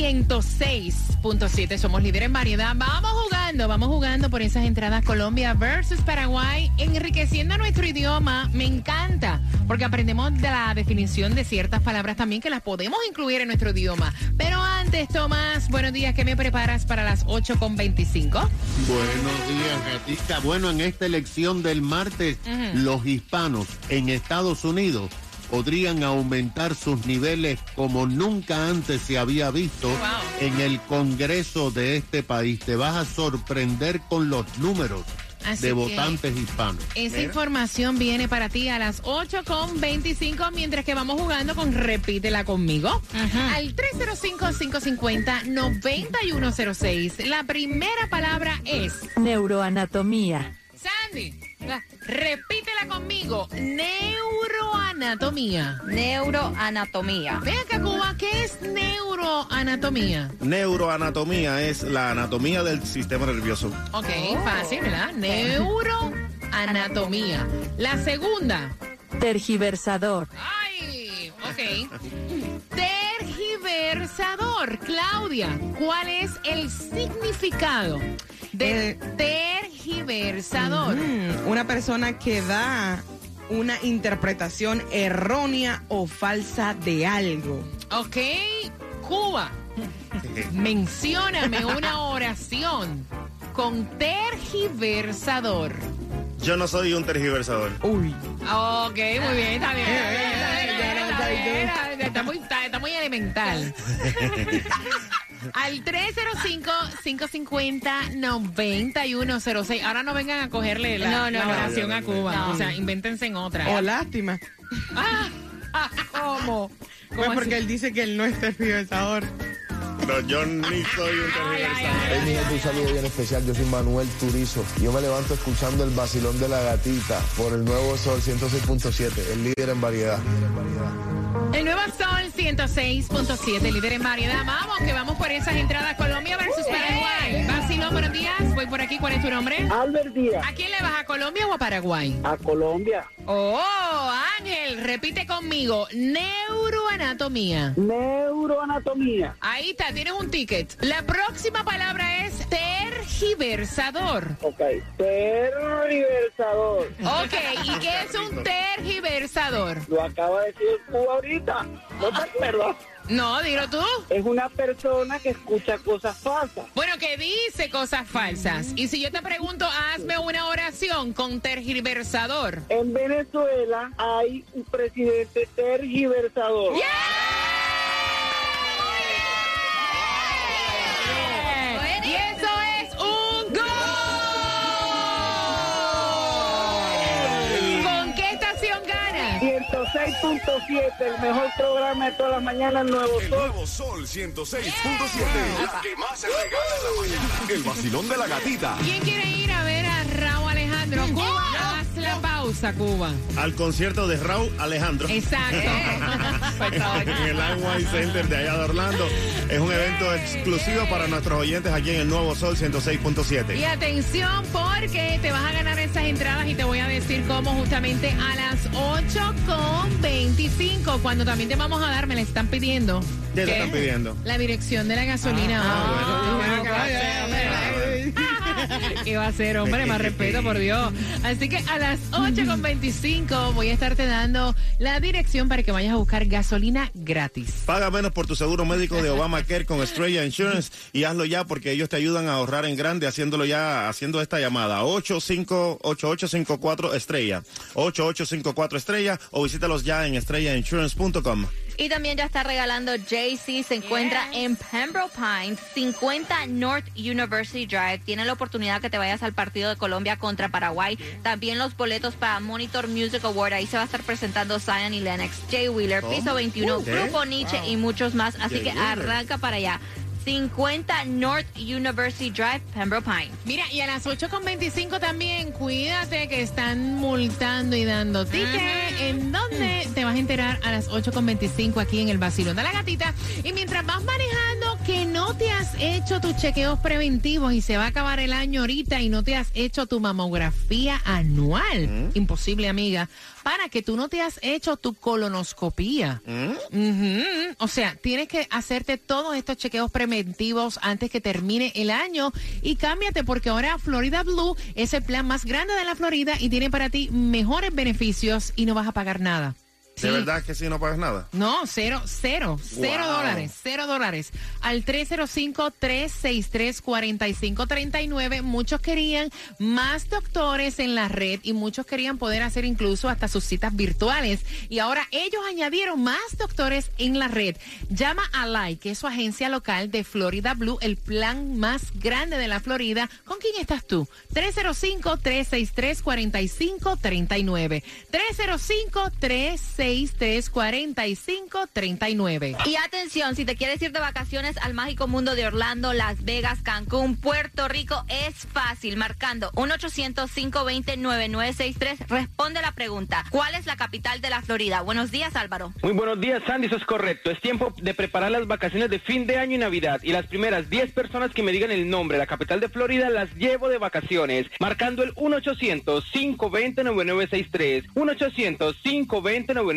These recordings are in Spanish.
106.7. Somos líderes en variedad. Vamos jugando, vamos jugando por esas entradas Colombia versus Paraguay, enriqueciendo nuestro idioma. Me encanta, porque aprendemos de la definición de ciertas palabras también que las podemos incluir en nuestro idioma. Pero antes, Tomás, buenos días. ¿Qué me preparas para las 8.25? Buenos días, gatita. Bueno, en esta elección del martes, los hispanos en Estados Unidos podrían aumentar sus niveles como nunca antes se había visto en el Congreso de este país. Te vas a sorprender con los números Así de votantes hispanos. Esa información viene para ti a las 8.25 mientras que vamos jugando con Repítela conmigo. Al 305-550-9106. La primera palabra es... Neuroanatomía. Sandy, la- repítela conmigo. Neuroanatomía. Neuroanatomía. Ven acá, Cuba, ¿qué es neuroanatomía? Neuroanatomía es la anatomía del sistema nervioso. Ok, fácil, ¿verdad? Neuroanatomía. La segunda. Tergiversador. Ay, ok. Tergiversador. Claudia, ¿cuál es el significado de tergiversador? Mm, una persona que da una interpretación errónea o falsa de algo. Ok, Cuba, mencióname una oración con tergiversador. Yo no soy un tergiversador. Uy. Ok, muy bien, está bien. Está bien, está bien, está bien, está bien. Está muy, está- está muy elemental. Al 305-550-9106. Ahora no vengan a cogerle la, No, no, la no. oración a Cuba. No. O sea, invéntense en otra. Oh, lástima. ¿Cómo? Pues ¿Cómo porque así? él dice que él no es tergiversador. No, yo ni soy un tergiversador. Hey, mi gente, un saludo bien especial. Yo soy Manuel Turizo. Yo me levanto escuchando el vacilón de la gatita por el nuevo Sol 106.7, el líder en variedad. El nuevo Sol 106.7, líder en variedad. Vamos, que vamos por esas entradas Colombia versus Paraguay. Vacilón, buenos días. Voy por aquí. ¿Cuál es tu nombre? Albert Díaz, ¿A quién le vas? ¿A Colombia o a Paraguay? a Colombia. Oh, Ángel, repite conmigo. Neuroanatomía. Neuroanatomía. Ahí está, tienes un ticket. La próxima palabra es tergiversador. Ok. Tergiversador. Ok, ¿y qué es un tergiversador? Lo acaba de decir tú ahorita. ¿No te acuerdas? No, dilo tú. Es una persona que escucha cosas falsas. Bueno, que dice cosas falsas. Y si yo te pregunto, hazme una oración con tergiversador. En Venezuela hay un presidente tergiversador. Y 106.7, el mejor programa de todas las mañanas, Nuevo El Sol. nuevo Sol 106.7. La que más se regala en la mañana. El vacilón de la gatita. ¿Quién quiere ir a ver a Raúl Alejandro? Cuba, la pausa. Cuba? Al concierto de Raúl Alejandro. Exacto. en el Limeway Center de allá de Orlando. Es un evento exclusivo para nuestros oyentes aquí en el Nuevo Sol 106.7. Y atención porque te vas a ganar esas entradas y te voy a decir cómo justamente a las 8.25 cuando también te vamos a dar, me la están pidiendo. ¿Qué te están pidiendo? La dirección de la gasolina. Ah, bueno, ¿qué ¿Qué va a ser, hombre? Más respeto, por Dios. Así que a las 8.25 voy a estarte dando la dirección para que vayas a buscar gasolina gratis. Paga menos por tu seguro médico de Obamacare con Estrella Insurance y hazlo ya porque ellos te ayudan a ahorrar en grande haciéndolo ya, haciendo esta llamada. 858854 Estrella. 8854 Estrella o visítalos ya en estrellainsurance.com. Y también ya está regalando JC. Se encuentra en Pembroke Pines, 50 North University Drive. Tiene la oportunidad que te vayas al partido de Colombia contra Paraguay. También los boletos para Monitor Music Award. Ahí se va a estar presentando Zion y Lennox, Jay Wheeler, Piso 21, ¿Qué? Grupo Nietzsche y muchos más. Así Jay que Wheeler. arranca para allá. 50 North University Drive, Pembroke Pines. Mira, y a las 8.25 también, cuídate que están multando y dando ticket. ¿En dónde te vas a enterar a las 8.25 aquí en el Basilón de la Gatita? Y mientras vas manejando, que no te has hecho tus chequeos preventivos y se va a acabar el año ahorita y no te has hecho tu mamografía anual. Imposible, amiga. Para que tú no te has hecho tu colonoscopía. Ujú. O sea, tienes que hacerte todos estos chequeos preventivos antes que termine el año y cámbiate porque ahora Florida Blue es el plan más grande de la Florida y tiene para ti mejores beneficios y no vas a pagar nada. ¿De Sí. verdad que sí no pagas nada? No, cero, cero, cero Wow. dólares, cero dólares. Al 305-363-4539, muchos querían más doctores en la red y muchos querían poder hacer incluso hasta sus citas virtuales. Y ahora ellos añadieron más doctores en la red. Llama a LAI, que es su agencia local de Florida Blue, el plan más grande de la Florida. ¿Con quién estás tú? 305-363-4539. 305-363-4539. Y atención, si te quieres ir de vacaciones al mágico mundo de Orlando, Las Vegas, Cancún, Puerto Rico, es fácil. Marcando 1-800-520-9963. Responde la pregunta. ¿Cuál es la capital de la Florida? Buenos días, Álvaro. Muy buenos días, Sandy, eso es correcto. Es tiempo de preparar las vacaciones de fin de año y Navidad. Y las primeras 10 personas que me digan el nombre de la capital de Florida las llevo de vacaciones. Marcando el 1-800-520-9963.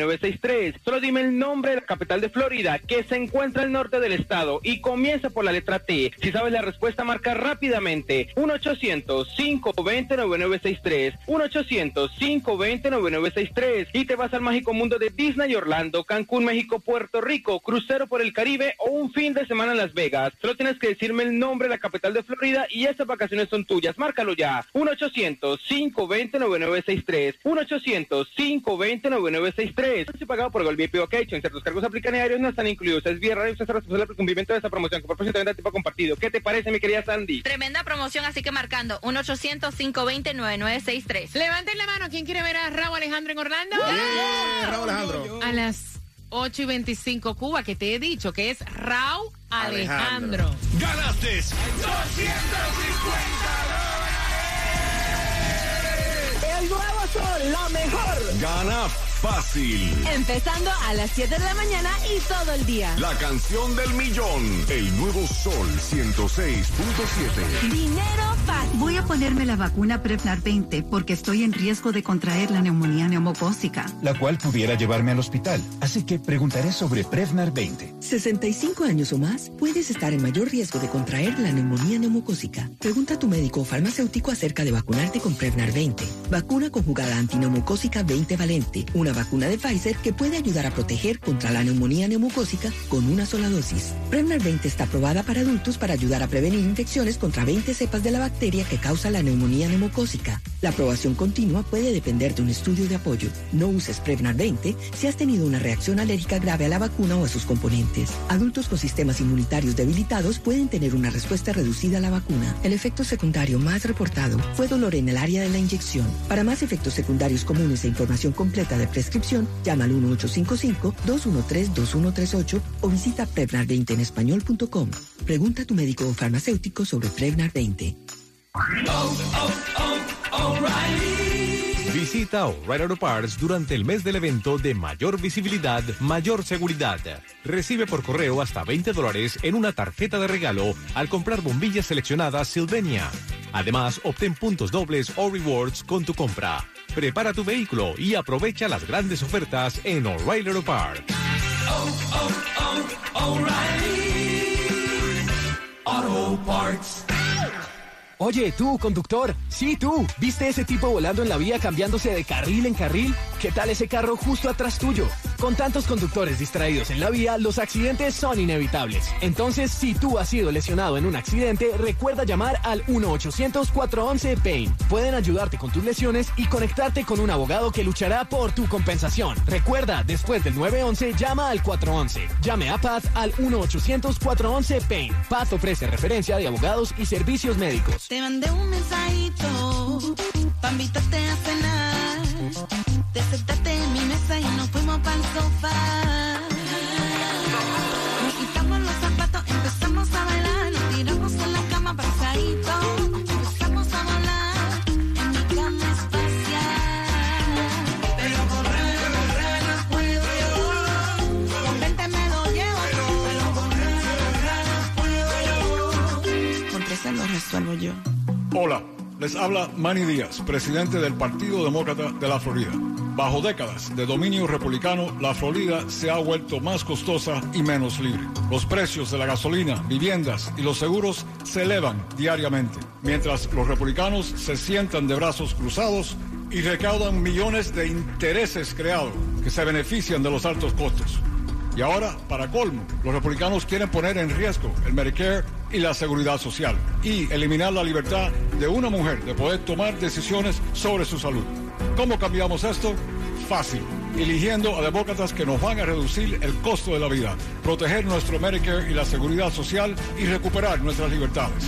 1-800-520-9963. Solo dime el nombre de la capital de Florida, que se encuentra al norte del estado. Y comienza por la letra T. Si sabes la respuesta, marca rápidamente. 1-800-520-9963. 1-800-520-9963. Y te vas al mágico mundo de Disney Orlando, Cancún, México, Puerto Rico, crucero por el Caribe o un fin de semana en Las Vegas. Solo tienes que decirme el nombre de la capital de Florida y estas vacaciones son tuyas. Márcalo ya. 1-800-520-9963. 1-800-520-9963. Estoy pagado por Gol VIP. En ciertos cargos aplican y diarios no están incluidos. Es vía radio. Usted es responsable por cumplimiento de esta promoción. Que por propósito de tipo compartido. ¿Qué te parece, mi querida Sandy? Tremenda promoción, así que marcando 1-800-520-9963. Levanten la mano, ¿quién quiere ver a Raúl Alejandro en Orlando? Yeah, Raúl Alejandro. A las 8 y 25 Cuba, que te he dicho que es Raúl Alejandro. Alejandro. Ganaste 250 El nuevo sol, la mejor. Gana fácil. Empezando a las 7 de la mañana y todo el día. La canción del millón. El nuevo Sol 106.7. Dinero fácil. Voy a ponerme la vacuna Prevnar 20 porque estoy en riesgo de contraer la neumonía neumocócica. la cual pudiera llevarme al hospital. Así que preguntaré sobre Prevnar 20. 65 años o más, puedes estar en mayor riesgo de contraer la neumonía neumocócica. Pregunta a tu médico o farmacéutico acerca de vacunarte con Prevnar 20. Vacuna conjugada antineumocócica 20 valente, una vacuna de Pfizer que puede ayudar a proteger contra la neumonía neumocócica con una sola dosis. Prevnar 20 está aprobada para adultos para ayudar a prevenir infecciones contra 20 cepas de la bacteria que causa la neumonía neumocócica. La aprobación continua puede depender de un estudio de apoyo. No uses Prevnar 20 si has tenido una reacción alérgica grave a la vacuna o a sus componentes. Adultos con sistemas inmunitarios debilitados pueden tener una respuesta reducida a la vacuna. El efecto secundario más reportado fue dolor en el área de la inyección. Para más efectos secundarios comunes e información completa de prescripción, llama al 1855-213-2138 o visita Prevnar20 en español.com. Pregunta a tu médico o farmacéutico sobre Prevnar 20. Visita O'Reilly Auto Parts durante el mes del evento de mayor visibilidad, mayor seguridad. Recibe por correo hasta 20 dólares en una tarjeta de regalo al comprar bombillas seleccionadas Sylvania. Además, obtén puntos dobles o rewards con tu compra. Prepara tu vehículo y aprovecha las grandes ofertas en O'Reilly Auto Parts. Oye, tú, conductor, sí, tú, ¿viste ese tipo volando en la vía cambiándose de carril en carril? ¿Qué tal ese carro justo atrás tuyo? Con tantos conductores distraídos en la vía, los accidentes son inevitables. Entonces, si tú has sido lesionado en un accidente, recuerda llamar al 1-800-411-PAIN. Pueden ayudarte con tus lesiones y conectarte con un abogado que luchará por tu compensación. Recuerda, después del 911, llama al 411. Llame a Paz al 1-800-411-PAIN. Paz ofrece referencia de abogados y servicios médicos. Te mandé un mensajito pa' a cenar. Para el sofá. Nos quitamos los zapatos, empezamos a bailar. Nos tiramos en la cama abrazaditos. Empezamos a volar en mi cama espacial. Pero correr, correr no puedo yo. Con verte me lo llevo. Pero correr, correr no puedo. Con trece lo resuelvo yo. Hola, les habla Manny Díaz, presidente del Partido Demócrata de la Florida. Bajo décadas de dominio republicano, la Florida se ha vuelto más costosa y menos libre. Los precios de la gasolina, viviendas y los seguros se elevan diariamente, mientras los republicanos se sientan de brazos cruzados y recaudan millones de intereses creados que se benefician de los altos costos. Y ahora, para colmo, los republicanos quieren poner en riesgo el Medicare y la seguridad social y eliminar la libertad de una mujer de poder tomar decisiones sobre su salud. ¿Cómo cambiamos esto? Fácil. Eligiendo a demócratas que nos van a reducir el costo de la vida, proteger nuestro Medicare y la seguridad social y recuperar nuestras libertades.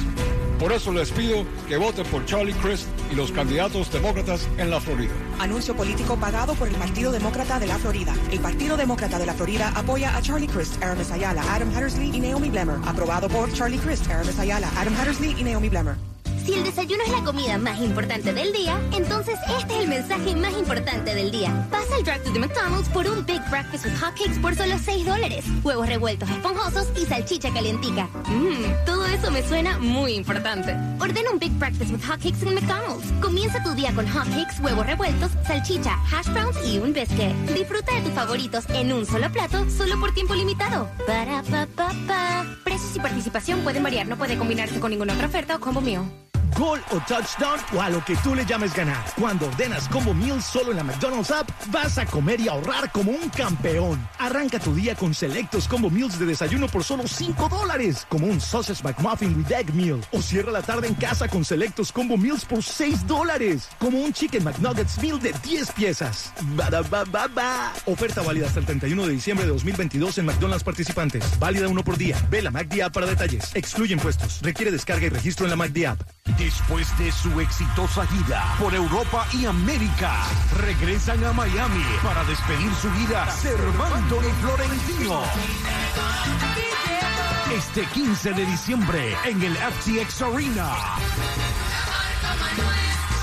Por eso les pido que voten por Charlie Crist y los candidatos demócratas en la Florida. Anuncio político pagado por el Partido Demócrata de la Florida. El Partido Demócrata de la Florida apoya a Charlie Crist, Aramis Ayala, Adam Hattersley y Naomi Blemmer. Aprobado por Charlie Crist, Aramis Ayala, Adam Hattersley y Naomi Blemmer. Si el desayuno es la comida más importante del día, entonces este es el mensaje más importante del día. Pasa al drive-thru de McDonald's por un Big Breakfast with Hotcakes por solo 6 dólares. Huevos revueltos esponjosos y salchicha calientica. Mmm, todo eso me suena muy importante. Ordena un Big Breakfast with Hotcakes en McDonald's. Comienza tu día con hotcakes, huevos revueltos, salchicha, hash browns y un biscuit. Disfruta de tus favoritos en un solo plato, solo por tiempo limitado. Para pa pa pa. Precios y participación pueden variar, no puede combinarse con ninguna otra oferta o combo mío. Gol o touchdown o a lo que tú le llames ganar. Cuando ordenas Combo Meals solo en la McDonald's app, vas a comer y ahorrar como un campeón. Arranca tu día con selectos Combo Meals de desayuno por solo 5 dólares, como un Sausage McMuffin with Egg Meal. O cierra la tarde en casa con selectos Combo Meals por 6 dólares, como un Chicken McNuggets Meal de 10 piezas. ba Oferta válida hasta el 31 de diciembre de 2022 en McDonald's participantes. Válida uno por día. Ve la app para detalles. Excluye impuestos. Requiere descarga y registro en la McD app. Después de su exitosa gira por Europa y América, regresan a Miami para despedir su gira Servando y Florentino. Este 15 de diciembre en el FTX Arena.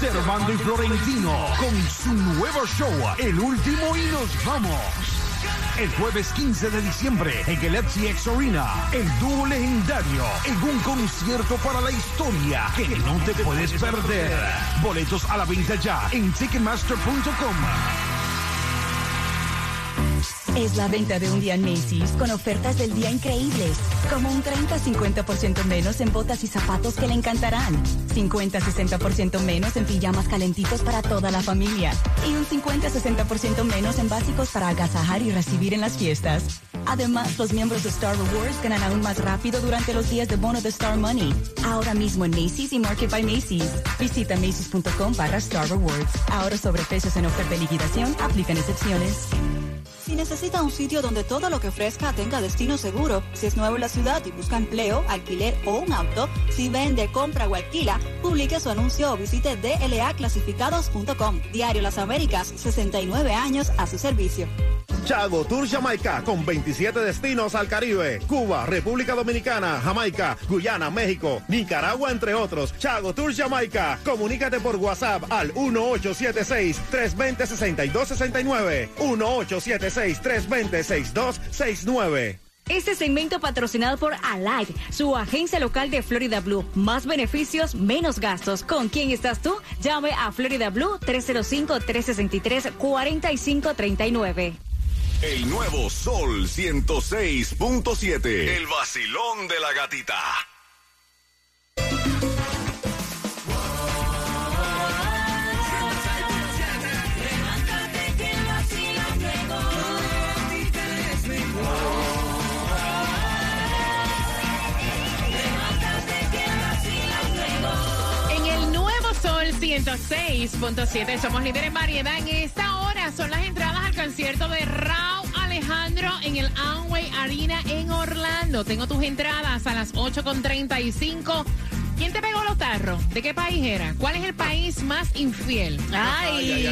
Servando y Florentino con su nuevo show, El Último y Nos Vamos. El jueves 15 de diciembre en el FTX Arena, el dúo legendario en un concierto para la historia que no te puedes perder. Boletos a la venta ya en Ticketmaster.com. Es la venta de un día en Macy's con ofertas del día increíbles, como un 30-50% menos en botas y zapatos que le encantarán, 50-60% menos en pijamas calentitos para toda la familia y un 50-60% menos en básicos para agasajar y recibir en las fiestas. Además, los miembros de Star Rewards ganan aún más rápido durante los días de bono de Star Money. Ahora mismo en Macy's y Market by Macy's. Visita macy's.com barra Star Rewards. Ahora sobre precios en oferta de liquidación, aplican excepciones. Si necesita un sitio donde todo lo que ofrezca tenga destino seguro, si es nuevo en la ciudad y busca empleo, alquiler o un auto, si vende, compra o alquila, publique su anuncio o visite dlaclasificados.com. Diario Las Américas, 69 años a su servicio. Chago Tour Jamaica con 27 destinos al Caribe, Cuba, República Dominicana, Jamaica, Guyana, México, Nicaragua, entre otros. Chago Tour Jamaica. Comunícate por WhatsApp al 1876-320-6269. 1876-320-6269. Este segmento patrocinado por Alive, su agencia local de Florida Blue. Más beneficios, menos gastos. ¿Con quién estás tú? Llame a Florida Blue 305-363-4539. El nuevo Sol 106.7. El vacilón de la gatita. En el nuevo Sol 106.7 somos líderes en variedad. En esta hora son las entradas al concierto de Raúl Alejandro en el Amway Arena en Orlando. Tengo tus entradas a las 8.35. ¿Quién te pegó los tarros? ¿De qué país era? ¿Cuál es el país más infiel? Ay,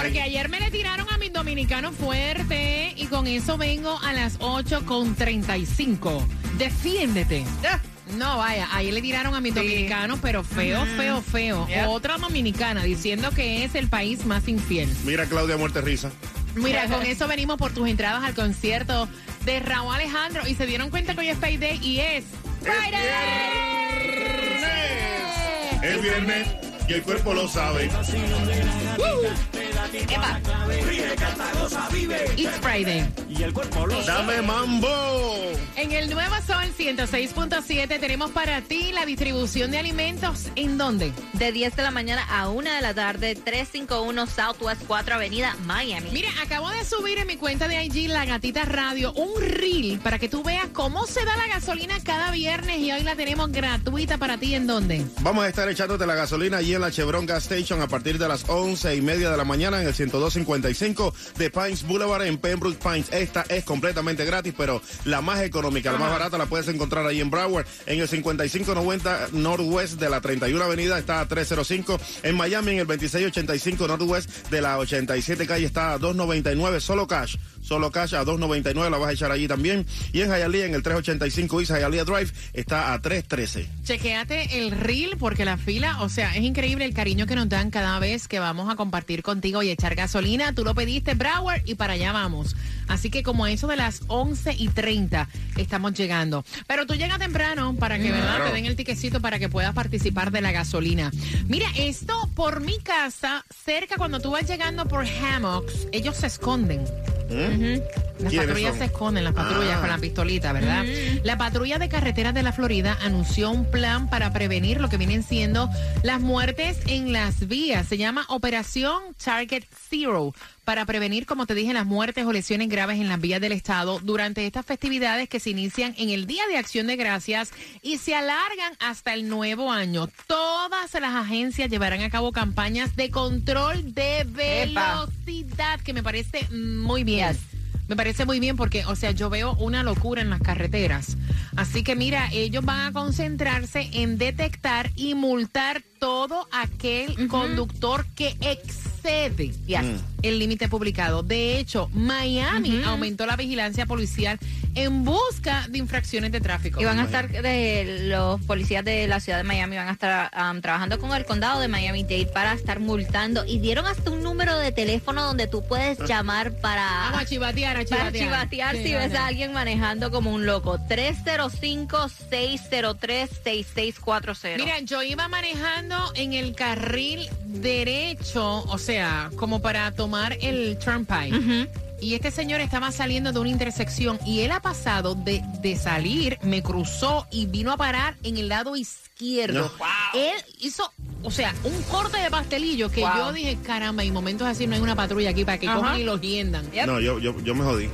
porque ay. ayer me le tiraron a mis dominicanos fuerte y con eso vengo a las 8.35. Defiéndete. No, vaya, ahí le tiraron a mis dominicanos, pero feo, feo, feo. Yep. Otra dominicana diciendo que es el país más infiel. Mira Claudia Muerte Risa. Mira, con eso venimos por tus entradas al concierto de Raúl Alejandro y se dieron cuenta que hoy es Payday y es Friday. Es viernes y el cuerpo lo sabe. Epa. It's Friday. Y el cuerpo lo Dame mambo. En el Nuevo Sol 106.7 tenemos para ti la distribución de alimentos. ¿En dónde? De 10 de la mañana a 1 de la tarde, 351 Southwest 4 Avenida, Miami. Mira, acabo de subir en mi cuenta de IG La Gatita Radio un reel para que tú veas cómo se da la gasolina cada viernes y hoy la tenemos gratuita para ti. ¿En dónde? Vamos a estar echándote la gasolina allí en la Chevron Gas Station a partir de las once y media de la mañana en el 10255 de Pines Boulevard en Pembroke Pines. Esta es completamente gratis, pero la más económica, la más barata la puedes encontrar ahí en Broward en el 5590 Northwest de la 31 Avenida está a 305. En Miami en el 2685 Northwest de la 87 calle está a 299 solo cash. Solo cash a 2.99 la vas a echar allí también. Y en Hialeah, en el 385 East Hialeah Drive, está a 3.13. Chequéate el reel porque la fila, o sea, es increíble el cariño que nos dan cada vez que vamos a compartir contigo y echar gasolina. Tú lo pediste, Broward, y para allá vamos. Así que como a eso de las 11 y 30 estamos llegando. Pero tú llegas temprano para que, ¿verdad? Claro. Te den el tiquecito para que puedas participar de la gasolina. Mira, esto por mi casa, cerca cuando tú vas llegando por Hammocks, ellos se esconden. Mm-hmm. Las ¿Quiénes patrullas son? se esconden, las patrullas Ah. con la pistolita, ¿verdad? La patrulla de carreteras de la Florida anunció un plan para prevenir lo que vienen siendo las muertes en las vías. Se llama Operación Target Zero para prevenir, como te dije, las muertes o lesiones graves en las vías del estado durante estas festividades que se inician en el Día de Acción de Gracias y se alargan hasta el nuevo año. Todas las agencias llevarán a cabo campañas de control de Epa. velocidad, que me parece muy bien. Me parece muy bien porque, o sea, yo veo una locura en las carreteras. Así que mira, ellos van a concentrarse en detectar y multar todo aquel conductor que excede Mm. El límite publicado. De hecho, Miami aumentó la vigilancia policial en busca de infracciones de tráfico. Y van a estar, de, los policías de la ciudad de Miami van a estar um, trabajando con el condado de Miami-Dade para estar multando. Y dieron hasta un número de teléfono donde tú puedes llamar para... Vamos a chivatear, a Para chivatear. chivatear Sí, si ves a alguien manejando como un loco. 305-603-6640. Mira, yo iba manejando en el carril derecho, o sea, como para tomar el turnpike. Y este señor estaba saliendo de una intersección y él ha pasado de, de salir, me cruzó y vino a parar en el lado izquierdo. No. Él hizo, o sea, un corte de pastelillo que Wow. yo dije, caramba, y momentos así no hay una patrulla aquí para que Ajá. cojan y los tiendan. No, yo, yo, yo me jodí.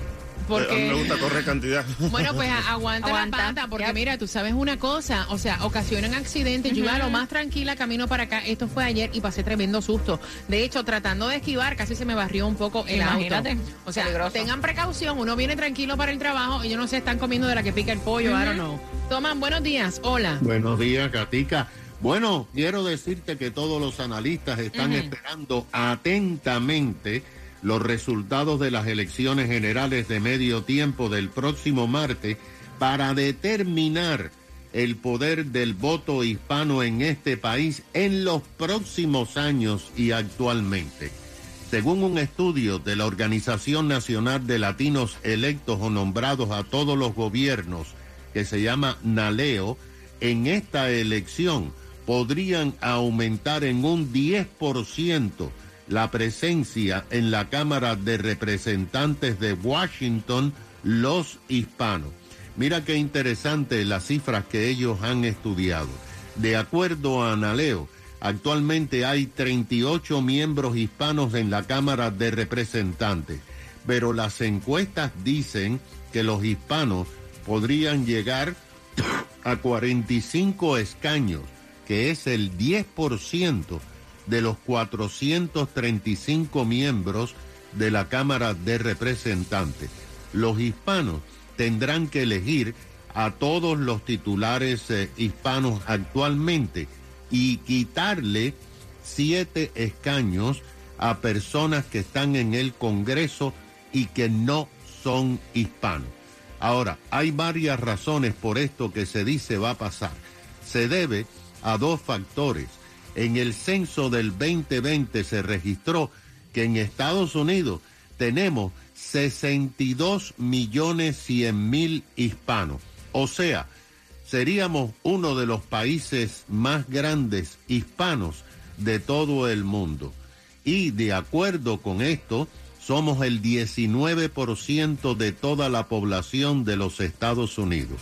¿Por A mí qué? me gusta correr cantidad. Bueno, pues aguanta, Aguanta. la pata, porque mira, tú sabes una cosa, o sea, ocasionan accidentes. Yo iba lo más tranquila camino para acá. Esto fue ayer y pasé tremendo susto. De hecho, tratando de esquivar, casi se me barrió un poco el Imagínate. auto. O sea, Peligroso. tengan precaución. Uno viene tranquilo para el trabajo y yo no sé, están comiendo de la que pica el pollo, I don't know. Toman, buenos días. Hola. Buenos días, Katica. Bueno, quiero decirte que todos los analistas están esperando atentamente los resultados de las elecciones generales de medio tiempo del próximo martes para determinar el poder del voto hispano en este país en los próximos años y actualmente. Según un estudio de la Organización Nacional de Latinos Electos o Nombrados a todos los gobiernos, que se llama NALEO, en esta elección podrían aumentar en un 10% la presencia en la Cámara de Representantes de Washington los hispanos. Mira qué interesante las cifras que ellos han estudiado. De acuerdo a Analeo, actualmente hay 38 miembros hispanos en la Cámara de Representantes, pero las encuestas dicen que los hispanos podrían llegar a 45 escaños, que es el 10% de los 435 miembros de la Cámara de Representantes. Los hispanos tendrán que elegir a todos los titulares eh, hispanos actualmente y quitarle siete escaños a personas que están en el Congreso y que no son hispanos. Ahora, hay varias razones por esto que se dice va a pasar. Se debe a dos factores. En el censo del 2020 se registró que en Estados Unidos tenemos 62 millones 100 mil hispanos. O sea, seríamos uno de los países más grandes hispanos de todo el mundo. Y de acuerdo con esto, somos el 19% de toda la población de los Estados Unidos.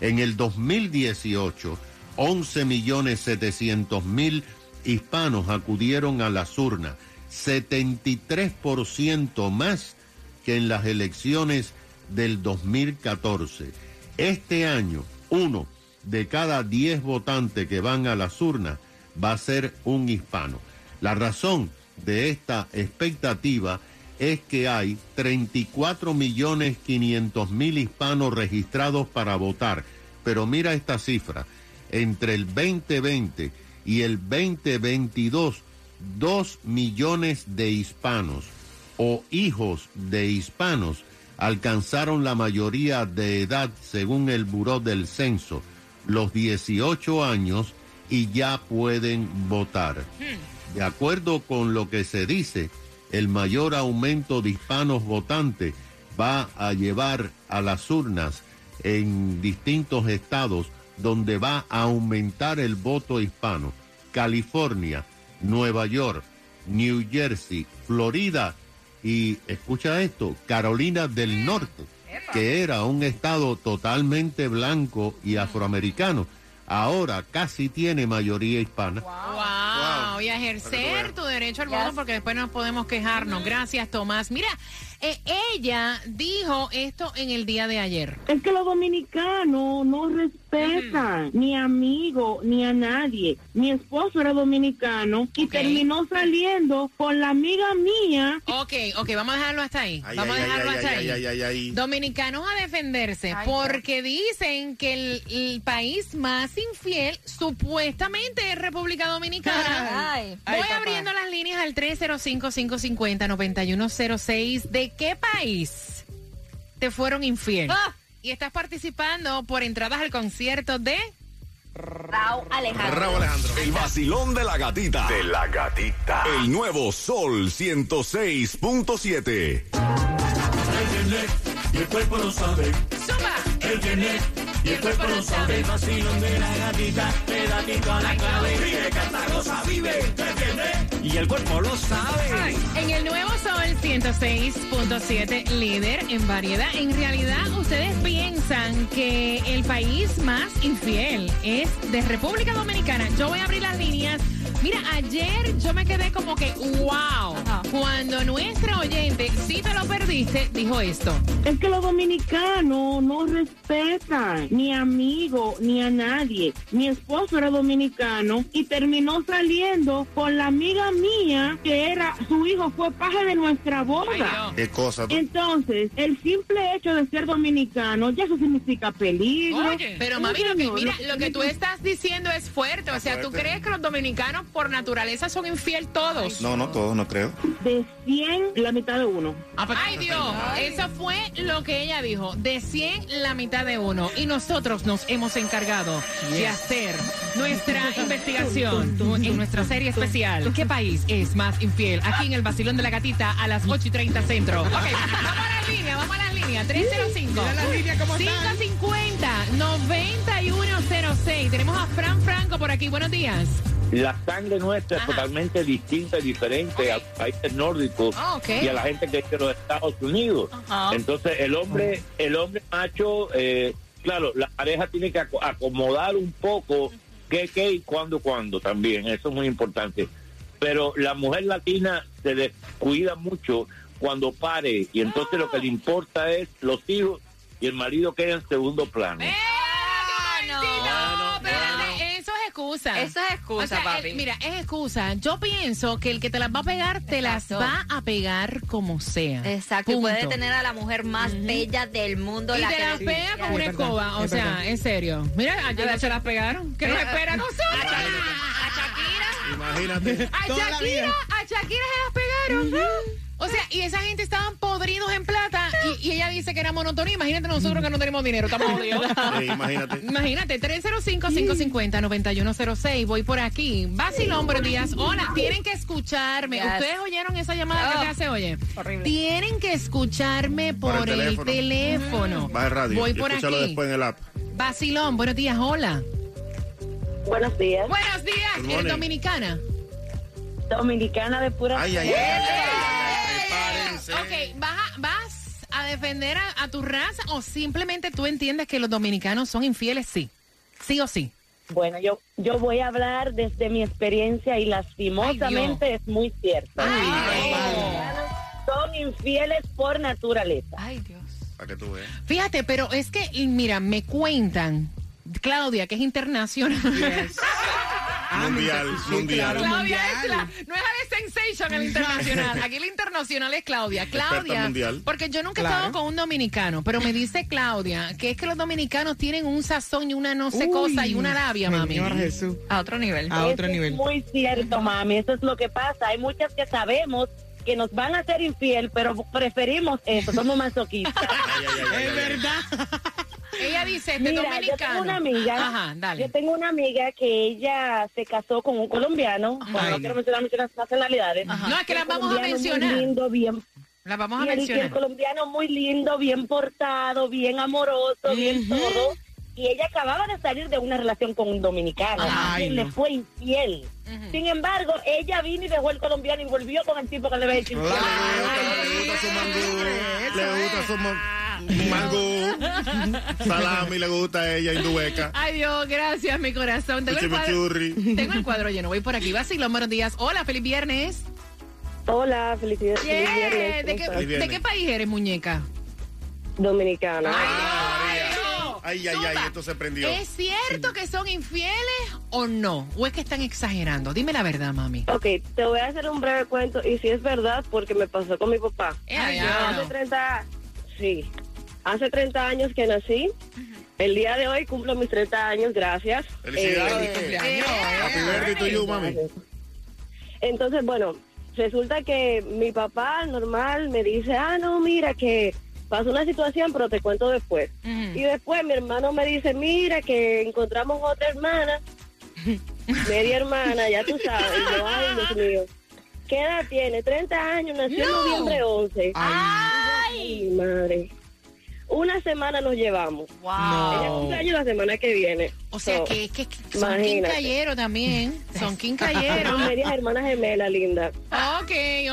En el 2018, 11 millones 700 mil hispanos acudieron a las urnas, 73% más que en las elecciones del 2014. Este año, uno de cada diez votantes que van a las urnas va a ser un hispano. La razón de esta expectativa es que hay 34 millones 500 mil hispanos registrados para votar. Pero mira esta cifra, entre el 2020 y el 2022, 2 millones de hispanos o hijos de hispanos alcanzaron la mayoría de edad según el Buró del Censo, los 18 años y ya pueden votar. De acuerdo con lo que se dice, el mayor aumento de hispanos votantes va a llevar a las urnas en distintos estados donde va a aumentar el voto hispano. California, Nueva York, New Jersey, Florida y escucha esto, Carolina del Norte, que era un estado totalmente blanco y afroamericano, ahora casi tiene mayoría hispana. Wow. Y a ejercer tu derecho al voto porque después no podemos quejarnos. Gracias, Tomás. Mira, eh, ella dijo esto en el día de ayer. Es que los dominicanos no respetan ni a amigo ni a nadie. Mi esposo era dominicano y terminó saliendo con la amiga mía. Ok, ok, vamos a dejarlo hasta ahí. Ay, vamos ay, a dejarlo ay, hasta ay, ahí. ay, ay, ay. Dominicanos a defenderse porque dicen que el, el país más infiel supuestamente es República Dominicana. Ay. Voy abriendo las líneas al 305-550-9106. ¿De qué país te fueron infiel? Ah. Y estás participando por entradas al concierto de... Raúl Alejandro. Raúl Alejandro. El vacilón de la gatita. De la gatita. El nuevo Sol 106.7. Y el cuerpo lo sabe. El y el cuerpo lo sabe. El vacilón de la gatita, pedatito a la clave. Vive, canta, goza, vive. El viene y el cuerpo lo sabe. En el nuevo Sol 106.7, líder en variedad. En realidad, ustedes piensan que el país más infiel es de República Dominicana. Yo voy a abrir las líneas. Mira, ayer yo me quedé como que, wow, cuando nuestra oyente, si te lo perdiste, dijo esto. Es que los dominicanos no respetan ni a amigo ni a nadie. Mi esposo era dominicano y terminó saliendo con la amiga mía que era, su hijo fue paje de nuestra boda. Qué cosa. Entonces, el simple hecho de ser dominicano, ya eso significa peligro. Pero mami, lo que, Señor, mira, lo que tú estás diciendo es fuerte. O sea, ¿tú crees que los dominicanos por naturaleza son infiel todos. No, no todos, no creo. De 100, la mitad de uno. Ay Dios, eso fue lo que ella dijo. De 100, la mitad de uno. Y nosotros nos hemos encargado de hacer nuestra investigación en nuestra serie especial. ¿Qué país es más infiel? Aquí en el Basilón de la Gatita a las 8 y 30 centro. Ok, vamos a las líneas, vamos a las líneas. 305. Mira las líneas cómo están. 550 9106. Tenemos a Fran Franco por aquí. Buenos días. La sangre nuestra es totalmente distinta y diferente a los países nórdicos Ah, y a la gente que es de los Estados Unidos. Entonces el hombre, el hombre macho, eh, claro, la pareja tiene que aco- acomodar un poco qué, qué y cuándo, cuándo también. Eso es muy importante. Pero la mujer latina se descuida mucho cuando pare y entonces lo que le importa es los hijos y el marido queda en segundo plano. No, excusa. Eso es excusa, O sea, papi. eh, mira, es excusa. Yo pienso que el que te las va a pegar, te las va a pegar como sea. Exacto, y Punto. puede tener a la mujer más bella del mundo. Y la te que las pega con una escoba. O sea, en serio. Mira, ayer se las pegaron. ¿Qué nos espera a nosotros? Imagínate. A Toda la Shakira, vida. a Shakira se las pegaron. O sea, y esa gente estaban podridos en plata y, y ella dice que era monotonía. Imagínate nosotros que no tenemos dinero, estamos jodidos. Sí, imagínate. Imagínate, 305-550-9106. Voy por aquí. Basilón, buenos días. Hola, tienen que escucharme. Yes. ¿Ustedes oyeron esa llamada que Oh, acá se oye? horrible. Tienen que escucharme por, Por el el teléfono. teléfono. Baja el radio. Voy y por escúchalo aquí. después en el app. Basilón, buenos días. Hola. Buenos días. Buenos días. ¿Eres dominicana? Dominicana de pura. Ay, ay, ay. Prepárense. Ok, ¿vas a, vas a defender a, a tu raza o simplemente tú entiendes que los dominicanos son infieles? Sí. Sí o sí. Bueno, yo, yo voy a hablar desde mi experiencia y lastimosamente es muy cierto. Los dominicanos son infieles por naturaleza. Ay, Dios. Para que tú veas. Fíjate, pero es que, y mira, me cuentan, Claudia, que es internacional. Mundial, mundial. Claudia es la, no es la de Sensation el internacional. Aquí el internacional es Claudia. Claudia, mundial. porque yo nunca he Claro. estado con un dominicano, pero me dice Claudia que es que los dominicanos tienen un sazón y una no sé Uy, cosa y una labia, mami. Señor Jesús. A otro nivel. A otro Eso nivel. Es muy cierto, mami. Eso es lo que pasa. Hay muchas que sabemos que nos van a hacer infiel, pero preferimos eso. Somos masoquistas. Ay, ay, ay, ay, Es ay. verdad. Ella dice, de Mira, yo dominicano. tengo una amiga. Ajá, dale. Yo tengo una amiga que ella se casó con un colombiano. Bueno, no quiero mencionar muchas nacionalidades. No, es que las vamos a colombiano mencionar. Muy lindo, bien La vamos a y el, y el mencionar. colombiano muy lindo, bien portado, bien amoroso, bien todo. Y ella acababa de salir de una relación con un dominicano, Ay, no. le fue infiel. Sin embargo, ella vino y dejó el colombiano y volvió con el tipo que le había hecho infiel. Claro, le gusta su mangú. Le gusta su ma- mangú. Salami le gusta a ella, indueca. Ay, Dios, gracias, mi corazón. Tengo el, cuadro, tengo el cuadro lleno. Voy por aquí. Vacilón, buenos días. Hola, feliz viernes. Hola, felicidades. Yeah. feliz viernes, ¿De, ¿cómo qué, ¿De qué país eres, muñeca? Dominicana. Ay, ay, ay, esto se prendió. ¿Es cierto que son infieles o no? ¿O es que están exagerando? Dime la verdad, mami. Ok, te voy a hacer un breve cuento y si es verdad porque me pasó con mi papá. Ay, Yo ya. hace 30, sí, hace 30 años que nací. El día de hoy cumplo mis 30 años, gracias. Felicidades. Eh, Eh, mami. Entonces, bueno, resulta que mi papá normal me dice, ah, no, mira que pasó una situación, pero te cuento después. Y después mi hermano me dice, mira que encontramos otra hermana, media hermana, ya tú sabes. Y yo, ay, Dios mío. ¿Qué edad tiene? 30 años, nació en No. noviembre 11. ¡Ay! Ay, madre. Una semana nos llevamos. Ella cumple años la semana que viene. O sea, So, que, que, que son imagínate. quincalleros también. Son quincalleros. Son medias hermanas gemelas, linda. ok,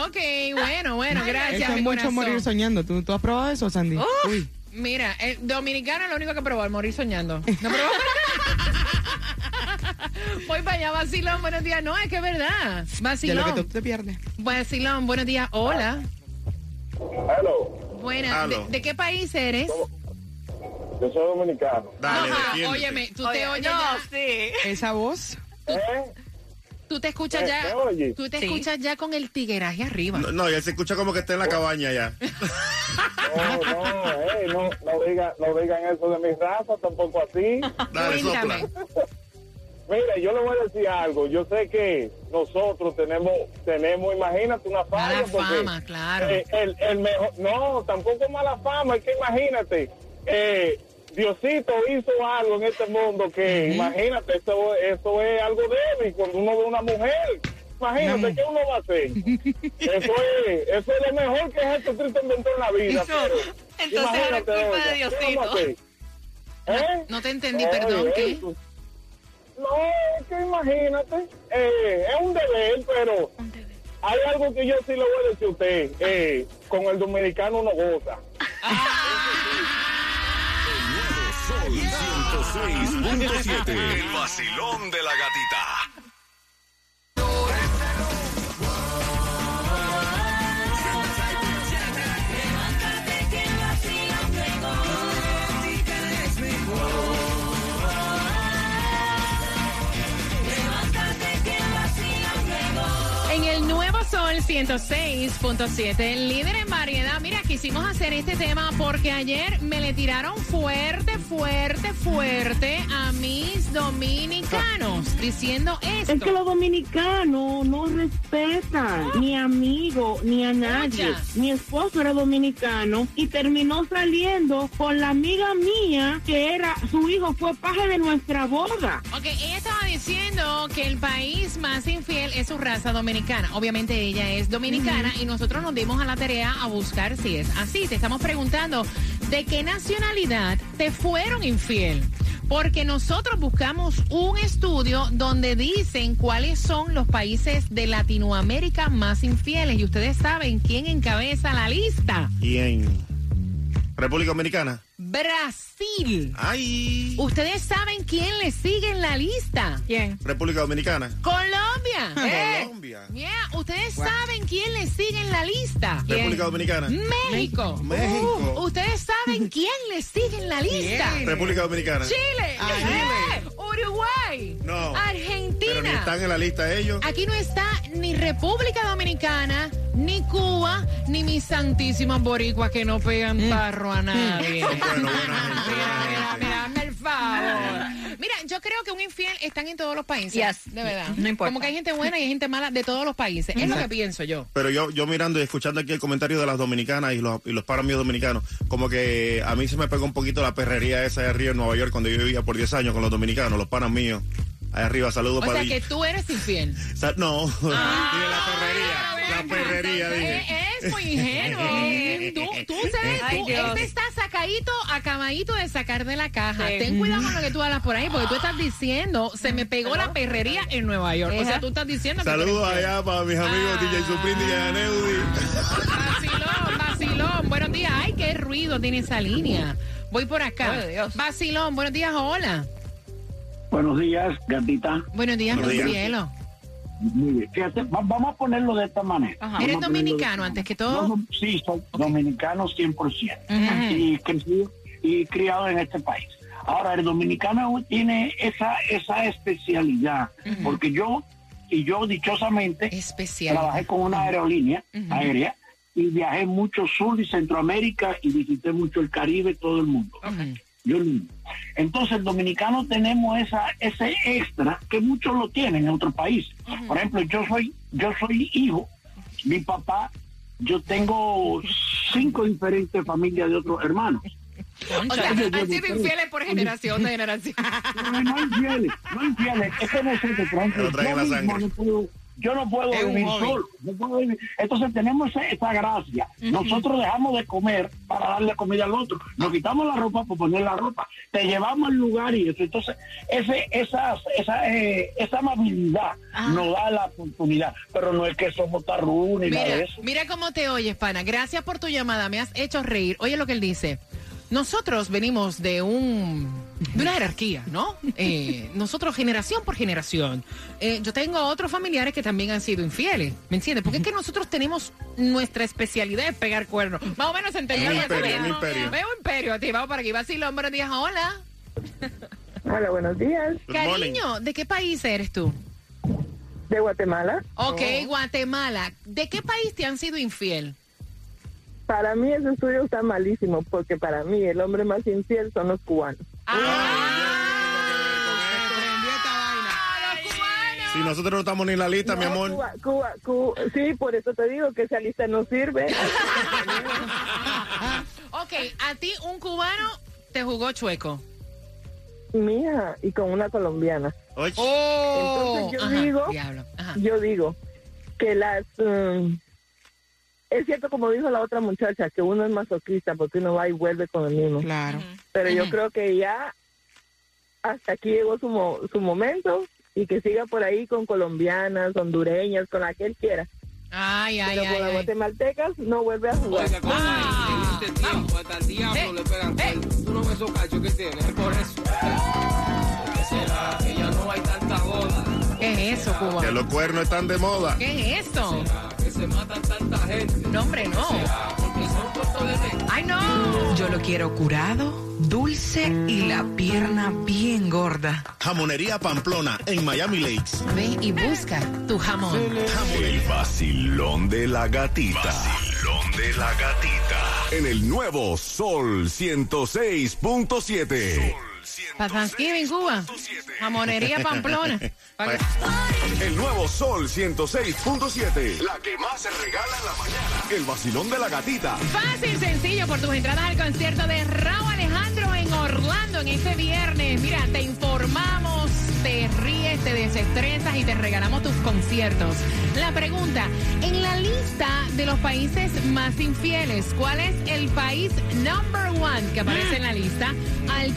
ok. Bueno, bueno, gracias, es mucho corazón. morir soñando. ¿Tú, ¿Tú has probado eso, Sandy? Uf, Uy. Mira, el dominicano es lo único que probó, el morir soñando. ¿No probó? Voy para allá, Vacilón, buenos días. No, es que es verdad. De lo que Vacilón. tú te pierdes. Vacilón, buenos días. Hola. Hello, Buenas. ¿De, qué país eres? yo soy dominicano. Dale, Ajá, óyeme, tú te Oye, oyes no, ya. sí. Esa voz. ¿Eh? Tú te escuchas ¿Me- ya. me? Tú te Sí. escuchas ya con el tigueraje arriba. No, no, ya se escucha como que está en la cabaña ya. No, no, eh, no, no, digan, no digan eso de mi raza, tampoco así. Dale, Cuéntame. sopla. Mira, yo le voy a decir algo. Yo sé que nosotros tenemos, tenemos, imagínate, una fama. Mala porque, fama, claro. eh, el, el mejor, no, tampoco mala fama. Es que imagínate, eh, Diosito hizo algo en este mundo que, imagínate, eso, eso es algo débil cuando uno ve una mujer. Imagínate, ¿qué uno va a hacer? Eso es, eso es lo mejor que Jesucristo inventó en la vida. Eso, pero, entonces era culpa oiga, de ¿qué Diosito. ¿Eh? No te entendí, Oye, perdón. ¿qué? eso. No, es que imagínate, eh, es un deber, pero hay algo que yo sí le voy a decir a usted, eh, con el dominicano uno goza. Sol 106.7. El vacilón de la gatita. Sol 106.7, el líder en variedad. Mira, quisimos hacer este tema porque ayer me le tiraron fuerte, fuerte, fuerte a mis dominicanos diciendo esto. Es que los dominicanos no respetan ni a amigo ni a nadie. Oye. Mi esposo era dominicano y terminó saliendo con la amiga mía que era, su hijo fue paje de nuestra boda. Ok, ella estaba diciendo que el país más infiel es su raza dominicana. Obviamente ella es dominicana y nosotros nos dimos a la tarea a buscar si es así. Te estamos preguntando de qué nacionalidad te fueron infiel. Porque nosotros buscamos un estudio donde dicen cuáles son los países de Latinoamérica más infieles. Y ustedes saben quién encabeza la lista. Y en República Dominicana. Brasil. Ay. ¿Ustedes saben quién le sigue en la lista? ¿Quién? República Dominicana. Colombia. Eh, Colombia. yeah. ¿Ustedes saben quién le sigue en la lista? República Dominicana. México. México. Uh, ¿Ustedes saben quién le sigue en la lista? República Dominicana. Chile. Ah, Eh, Uruguay. No. Argentina. Pero ni están en la lista ellos. Aquí no está ni República Dominicana, ni Cuba, ni mis santísimas boricuas que no pegan tarro a nadie. Mira, mira, mira, hazme el favor. Mira, yo creo que un infiel están en todos los países. Yes. De verdad. No importa. Como que hay gente buena y hay gente mala de todos los países. Es lo que pienso yo. Pero yo, yo mirando y escuchando aquí el comentario de las dominicanas y los, y los paras míos dominicanos, como que a mí se me pegó un poquito la perrería esa de arriba en Nueva York cuando yo vivía por 10 años con los dominicanos, los panas míos. Ahí arriba, saludos O para sea ellos. que tú eres infiel. Sa- No, dije la perrería, la perrería, dije. Es muy ingenuo. tú, tú sabes, Ay, tú, Dios. este está sacadito, acabadito de sacar de la caja. Sí. Ten cuidado con lo que tú hablas por ahí, porque tú estás diciendo, se me pegó la perrería en Nueva York. O sea, tú estás diciendo que Saludos infiel. allá para mis amigos Ah. DJ Supreme y Aneudi. Vacilón, vacilón. Buenos días. Ay, qué ruido tiene esa línea. Voy por acá. Ay, Dios. Vacilón, buenos días, hola. Buenos días, gatita. Buenos días, Buenos días. cielo. Muy bien. Fíjate, va- vamos a ponerlo de esta manera. ¿Eres dominicano antes que todo? Yo, sí, soy dominicano 100%. Ujú. y, crecido, y criado en este país. Ahora, el dominicano tiene esa, esa especialidad, porque yo, y yo dichosamente, trabajé con una aerolínea aérea y viajé mucho sur y Centroamérica y visité mucho el Caribe, todo el mundo. Entonces, el dominicano tenemos esa, ese extra que muchos lo tienen en otros países. Por ejemplo, yo soy, yo soy hijo, mi papá, yo tengo cinco diferentes familias de otros hermanos. O sea, han sido infieles por generación de generación. No, no infieles, no infieles. Es que por ejemplo, yo mismo no puedo, yo no puedo Es vivir solo. no puedo vivir. Entonces tenemos esa, esa gracia. Nosotros dejamos de comer para darle comida al otro. Nos quitamos la ropa para poner la ropa. Te llevamos al lugar y eso. Entonces, ese, esa, esa, eh, esa amabilidad nos da la oportunidad. Pero no es que somos tarrú ni nada de Mira, eso. mira cómo te oyes, pana. Gracias por tu llamada. Me has hecho reír. Oye lo que él dice. Nosotros venimos de un de una jerarquía, ¿no? Eh, nosotros generación por generación. Eh, yo tengo otros familiares que también han sido infieles, ¿me entiendes? Porque es que nosotros tenemos nuestra especialidad de pegar cuernos. Más o menos entendió. Un lo que imperio, un imperio. Veo imperio a ti. Vamos para aquí. Vacilón, buenos días. Hola. Hola, buenos días. Cariño, ¿de qué país eres tú? De Guatemala. Ok, Guatemala. ¿De qué país te han sido infiel? Para mí ese estudio está malísimo porque para mí el hombre más infiel son los cubanos. Si nosotros no estamos ni en la lista, mi No, amor. Cuba, Cuba, Cuba. Sí, por eso te digo que esa lista no sirve. Ok, a ti un cubano te jugó chueco. Mija, y con una colombiana. Oh, Entonces yo ajá, digo, diablo, yo digo que las um, es cierto como dijo la otra muchacha que uno es masoquista porque uno va y vuelve con el mismo. Claro. Pero yo creo que ya hasta aquí llegó su mo- su momento y que siga por ahí con colombianas, hondureñas, con la que él quiera. Ay, ay, Pero ay. con las guatemaltecas no vuelve a jugar. Ah, este tiempo, hasta el diablo le pegan cuernos. Tú no ves esos cachos que tiene, es por eso. ¿Qué será? Que ya no hay tanta boda. ¿Qué es eso, Cuba? Que los cuernos están de moda. ¿Qué es esto? Se matan tanta gente. No, hombre, no. Porque son cortos de mente. ¡Ay, no! Yo lo quiero curado, dulce y la pierna bien gorda. Jamonería Pamplona en Miami Lakes. Ve y busca tu jamón. El vacilón de la gatita. Vacilón de la gatita. En el nuevo Sol 106.7. Para Thanksgiving, Cuba. Jamonería Pamplona. El nuevo Sol 106.7. La que más se regala en la mañana. El vacilón de la gatita. Fácil, sencillo, por tus entradas al concierto de Raúl Alejandro en Orlando en este viernes. Mira, te informamos, te ríes, te desestresas y te regalamos tus conciertos. La pregunta, en la lista de los países más infieles, ¿cuál es el país number one que aparece en la lista? Al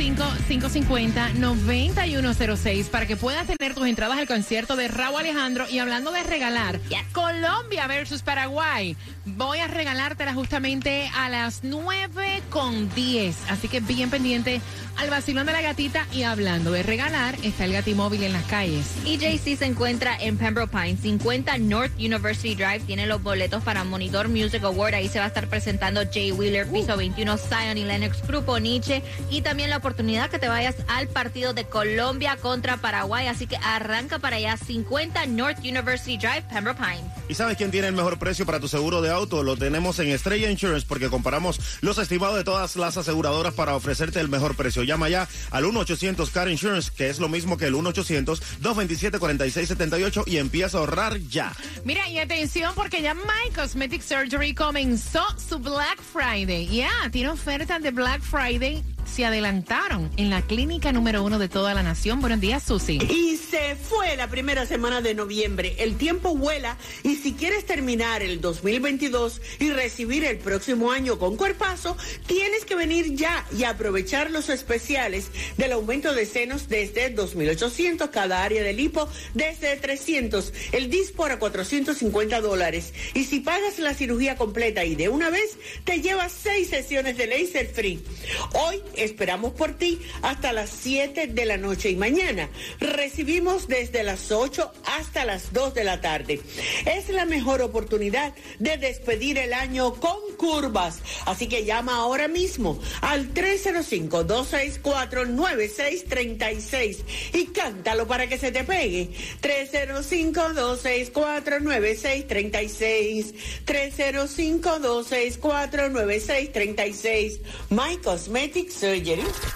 305-550-9106 para que puedas tener tus entradas al concierto de Raúl Alejandro. Y hablando de regalar, Colombia versus Paraguay. Voy a regalártela justamente a las 9 con 10. Así que bien pendiente al vacilón de la gatita. Y hablando de regalar, está el gatimóvil en las calles. Y JC se encuentra en Pembroke Pines, 50 North University Drive. Tiene los boletos para Monitor Music Award. Ahí se va a estar presentando Jay Wheeler, Piso 21, Zion y Lennox, Grupo Nietzsche. Y también la oportunidad que te vayas al partido de Colombia contra Paraguay. Así que arranca para allá, 50 North University Drive, Pembroke Pines. ¿Y sabes quién tiene el mejor precio para tu seguro de auto? Lo tenemos en Estrella Insurance porque comparamos los estimados de todas las aseguradoras para ofrecerte el mejor precio. Llama ya al 1-800-CAR Insurance, que es lo mismo que el 1-800-227-4678 y empieza a ahorrar ya. Mira, y atención porque ya My Cosmetic Surgery comenzó su Black Friday. Ya, tiene ofertas de Black Friday. Se adelantaron en la clínica número uno de toda la nación. Buenos días, Susi. Y se fue la primera semana de noviembre. El tiempo vuela y si quieres terminar el 2022 y recibir el próximo año con cuerpazo, tienes que venir ya y aprovechar los especiales del aumento de senos desde 2.800 cada área del hipo desde 300, el dispor a 450 dólares. Y si pagas la cirugía completa y de una vez, te llevas seis sesiones de laser free. Hoy esperamos por ti hasta las 7 de la noche y mañana. Recibimos desde las 8 hasta las 2 de la tarde. Es la mejor oportunidad de despedir el año con curvas. Así que llama ahora mismo al 305-264-9636 y cántalo para que se te pegue. 305-264-9636. 305-264-9636. My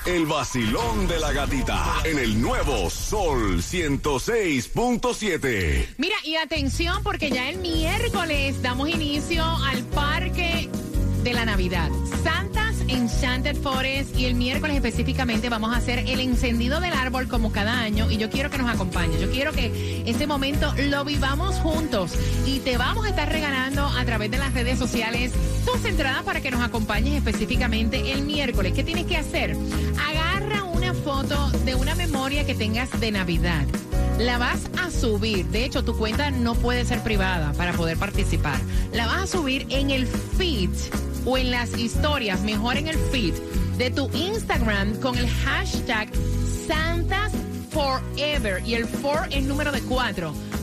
El vacilón de la gatita. En el nuevo Sol 106.7. Mira, y atención porque ya el miércoles damos inicio al parque de la Navidad. Santas Enchanted Forest y el miércoles específicamente vamos a hacer el encendido del árbol como cada año y yo quiero que nos acompañe. Yo quiero que ese momento lo vivamos juntos y te vamos a estar regalando a través de las redes sociales tus entradas para que nos acompañes específicamente el miércoles. ¿Qué tienes que hacer? Agarra una foto de una memoria que tengas de Navidad. La vas a subir. De hecho, tu cuenta no puede ser privada para poder participar. La vas a subir en el feed o en las historias, mejor en el feed de tu Instagram con el hashtag Santas Forever. Y el for es número de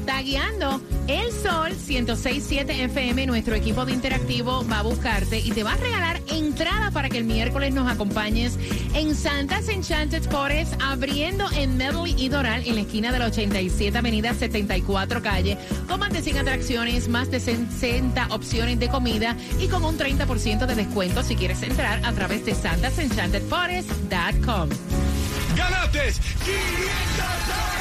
cuatro. Tagueando El Sol 1067 FM, nuestro equipo de interactivo va a buscarte y te va a regalar entrada para que el miércoles nos acompañes en Santas Enchanted Forest, abriendo en Medley y Doral, en la esquina de la 87 Avenida 74 Calle, con más de 100 atracciones, más de 60 opciones de comida y con un 30% de descuento si quieres entrar a través de santasenchantedforest.com. ¡Ganates! ¡500